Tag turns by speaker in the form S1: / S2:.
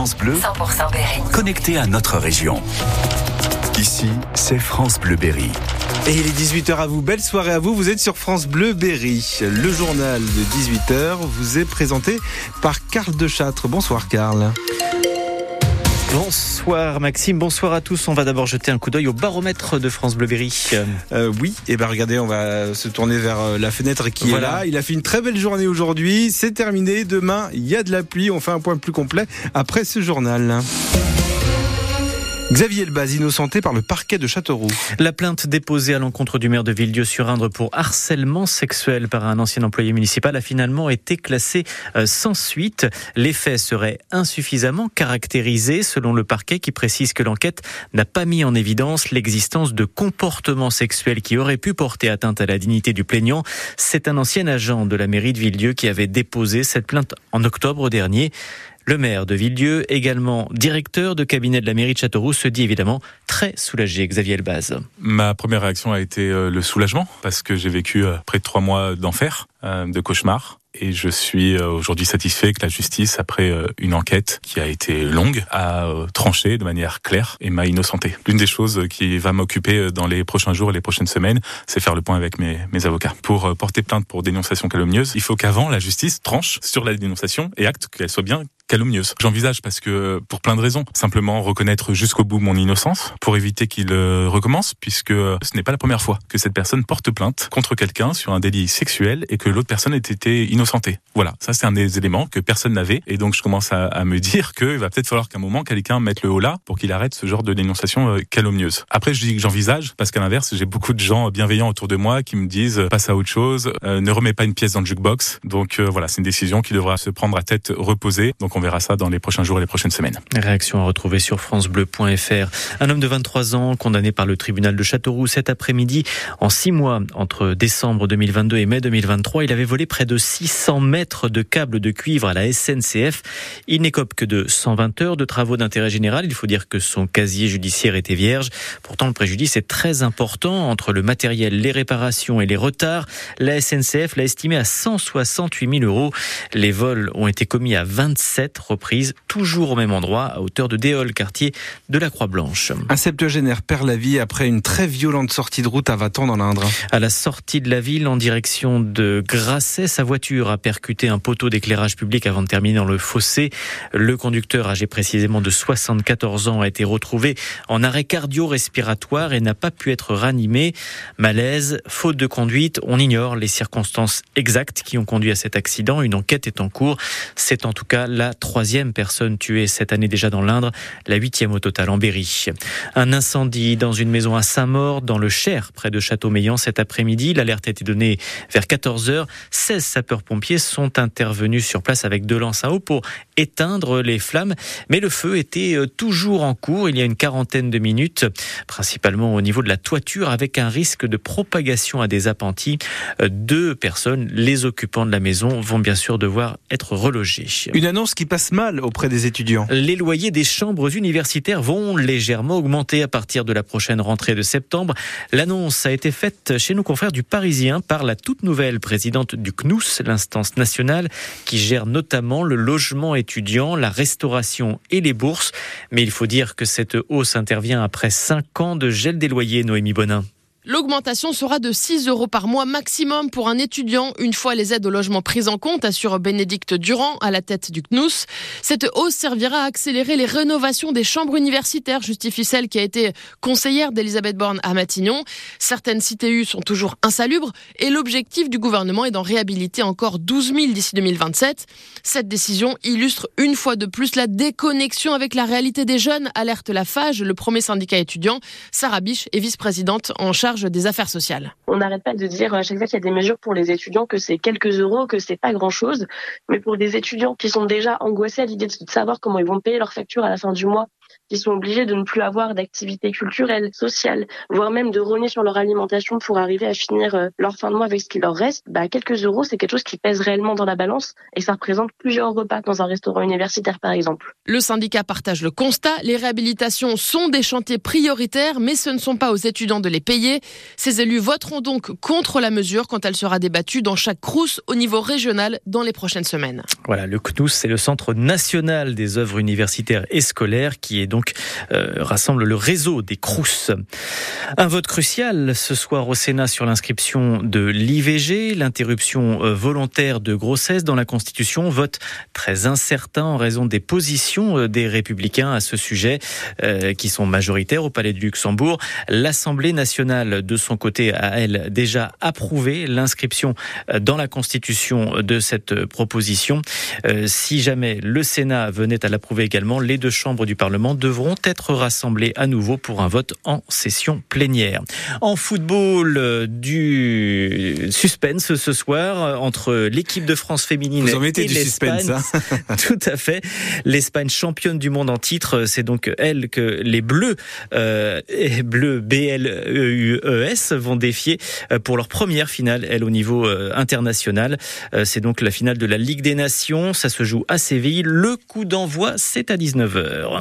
S1: France Bleu, 100% Berry. Connecté à notre région. Ici, c'est France Bleu Berry.
S2: Et il est 18h à vous, belle soirée à vous, vous êtes sur France Bleu Berry. Le journal de 18h vous est présenté par Karl de Châtre. Bonsoir Karl.
S3: Bonsoir Maxime, bonsoir à tous. On va d'abord jeter un coup d'œil au baromètre de France Bleu Berry.
S2: Euh, oui, et eh ben regardez, on va se tourner vers euh, la fenêtre qui est là. Il a fait une très belle journée aujourd'hui. C'est terminé. Demain, il y a de la pluie. On fait un point plus complet après ce journal. Xavier Elbaz, innocenté par le parquet de Châteauroux.
S3: La plainte déposée à l'encontre du maire de Villedieu-sur-Indre pour harcèlement sexuel par un ancien employé municipal a finalement été classée euh, sans suite. Les faits seraient insuffisamment caractérisés selon le parquet qui précise que l'enquête n'a pas mis en évidence l'existence de comportements sexuels qui auraient pu porter atteinte à la dignité du plaignant. C'est un ancien agent de la mairie de Villedieu qui avait déposé cette plainte en octobre dernier. Le maire de Villedieu, également directeur de cabinet de la mairie de Châteauroux, se dit évidemment très soulagé. Xavier Elbaz.
S4: Ma première réaction a été euh, le soulagement parce que j'ai vécu euh, près de trois mois d'enfer, euh, de cauchemar. Et je suis aujourd'hui satisfait que la justice, après une enquête qui a été longue, a tranché de manière claire et m'a innocenté. L'une des choses qui va m'occuper dans les prochains jours et les prochaines semaines, c'est faire le point avec mes, mes avocats. Pour porter plainte pour dénonciation calomnieuse, il faut qu'avant la justice tranche sur la dénonciation et acte qu'elle soit bien calomnieuse. J'envisage parce que pour plein de raisons. Simplement reconnaître jusqu'au bout mon innocence pour éviter qu'il euh, recommence puisque ce n'est pas la première fois que cette personne porte plainte contre quelqu'un sur un délit sexuel et que l'autre personne ait été innocentée. Voilà, ça c'est un des éléments que personne n'avait et donc je commence à, me dire qu'il va peut-être falloir qu'à un moment quelqu'un mette le haut là pour qu'il arrête ce genre de dénonciation euh, calomnieuse. Après je dis que j'envisage parce qu'à l'inverse j'ai beaucoup de gens bienveillants autour de moi qui me disent passe à autre chose, euh, ne remets pas une pièce dans le jukebox. Donc voilà, c'est une décision qui devra se prendre à tête reposée. Donc on verra ça dans les prochains jours et les prochaines semaines.
S3: Réaction à retrouver sur francebleu.fr. Un homme de 23 ans condamné par le tribunal de Châteauroux cet après-midi en six mois entre décembre 2022 et mai 2023. Il avait volé près de 600 mètres de câbles de cuivre à la SNCF. Il n'écope que de 120 heures de travaux d'intérêt général. Il faut dire que son casier judiciaire était vierge. Pourtant, le préjudice est très important entre le matériel, les réparations et les retards. La SNCF l'a estimé à 168 000 euros. Les vols ont été commis à 27 reprises toujours au même endroit, à hauteur de Déol, quartier de la Croix-Blanche.
S2: Un septuagénaire perd la vie après une très violente sortie de route à Vatan dans l'Indre.
S3: À la sortie de la ville, en direction de Grasset, sa voiture a percuté un poteau d'éclairage public avant de terminer dans le fossé. Le conducteur, âgé précisément de 74 ans, a été retrouvé en arrêt cardio-respiratoire et n'a pas pu être ranimé. Malaise, faute de conduite, on ignore les circonstances exactes qui ont conduit à cet accident. Une enquête est en cours. C'est en tout cas la troisième personne tuée cette année déjà dans l'Indre, la huitième au total en Berry. Un incendie dans une maison à Saint-Maur, dans le Cher, près de Châteaumeillan cet après-midi. L'alerte a été donnée vers 14 h 16 sapeurs-pompiers sont intervenus sur place avec deux lances à eau pour éteindre les flammes. Mais le feu était euh, toujours en cours il y a une quarantaine de minutes, principalement au niveau de la toiture, avec un risque de propagation à des appentis. Euh, deux personnes, les occupants de la maison, vont bien sûr devoir être relogés.
S2: Une annonce qui passe mal auprès des étudiants.
S3: Les loyers des chambres universitaires vont légèrement augmenter à partir de la prochaine rentrée de septembre. L'annonce a été faite chez nos confrères du Parisien par la toute nouvelle présidente du CNUS, l'instance nationale qui gère notamment le logement étudiant, la restauration et les bourses. Mais il faut dire que cette hausse intervient après cinq ans de gel des loyers, Noémie Bonin.
S5: L'augmentation sera de 6 euros par mois maximum pour un étudiant, une fois les aides au logement prises en compte, assure Bénédicte Durand à la tête du CNUS. Cette hausse servira à accélérer les rénovations des chambres universitaires, justifie celle qui a été conseillère d'Elisabeth Borne à Matignon. Certaines CTU sont toujours insalubres et l'objectif du gouvernement est d'en réhabiliter encore 12 000 d'ici 2027. Cette décision illustre une fois de plus la déconnexion avec la réalité des jeunes, alerte la FAGE, le premier syndicat étudiant. Sarah Biche est vice-présidente en charge
S6: On n'arrête pas de dire à chaque fois qu'il y a des mesures pour les étudiants que c'est quelques euros, que c'est pas grand chose. Mais pour des étudiants qui sont déjà angoissés à l'idée de savoir comment ils vont payer leurs factures à la fin du mois, qui sont obligés de ne plus avoir d'activités culturelles, sociales, voire même de rogner sur leur alimentation pour arriver à finir euh, leur fin de mois avec ce qui leur reste, bah, quelques euros, c'est quelque chose qui pèse réellement dans la balance et ça représente plusieurs repas dans un restaurant universitaire, par exemple.
S5: Le syndicat partage le constat. Les réhabilitations sont des chantiers prioritaires, mais ce ne sont pas aux étudiants de les payer. Ces élus voteront donc contre la mesure quand elle sera débattue dans chaque crous au niveau régional dans les prochaines semaines.
S3: Voilà, le CNUS, c'est le Centre national des œuvres universitaires et scolaires qui est donc euh, rassemble le réseau des crous. Un vote crucial ce soir au Sénat sur l'inscription de l'IVG, l'interruption euh, volontaire de grossesse dans la Constitution. Vote très incertain en raison des positions euh, des républicains à ce sujet, qui sont majoritaires au Palais de Luxembourg. L'Assemblée nationale, de son côté, a elle déjà approuvé l'inscription dans la Constitution de cette proposition. Si jamais le Sénat venait à l'approuver également, les deux chambres du Parlement devront être rassemblées à nouveau pour un vote en session plénière. En football, euh, du suspense ce soir entre l'équipe de France féminine
S2: Vous en mettez
S3: et
S2: du suspense,
S3: l'Espagne.
S2: hein
S3: Tout à fait. L'Espagne championne du monde en titre, c'est donc elle que les Bleus, euh, Bleus B-L-E-U-E-S vont défier euh, pour leur première finale, elle au niveau euh, international. Euh, C'est donc la finale de la Ligue des Nations. Ça se joue à Séville. Le coup d'envoi, c'est à 19h.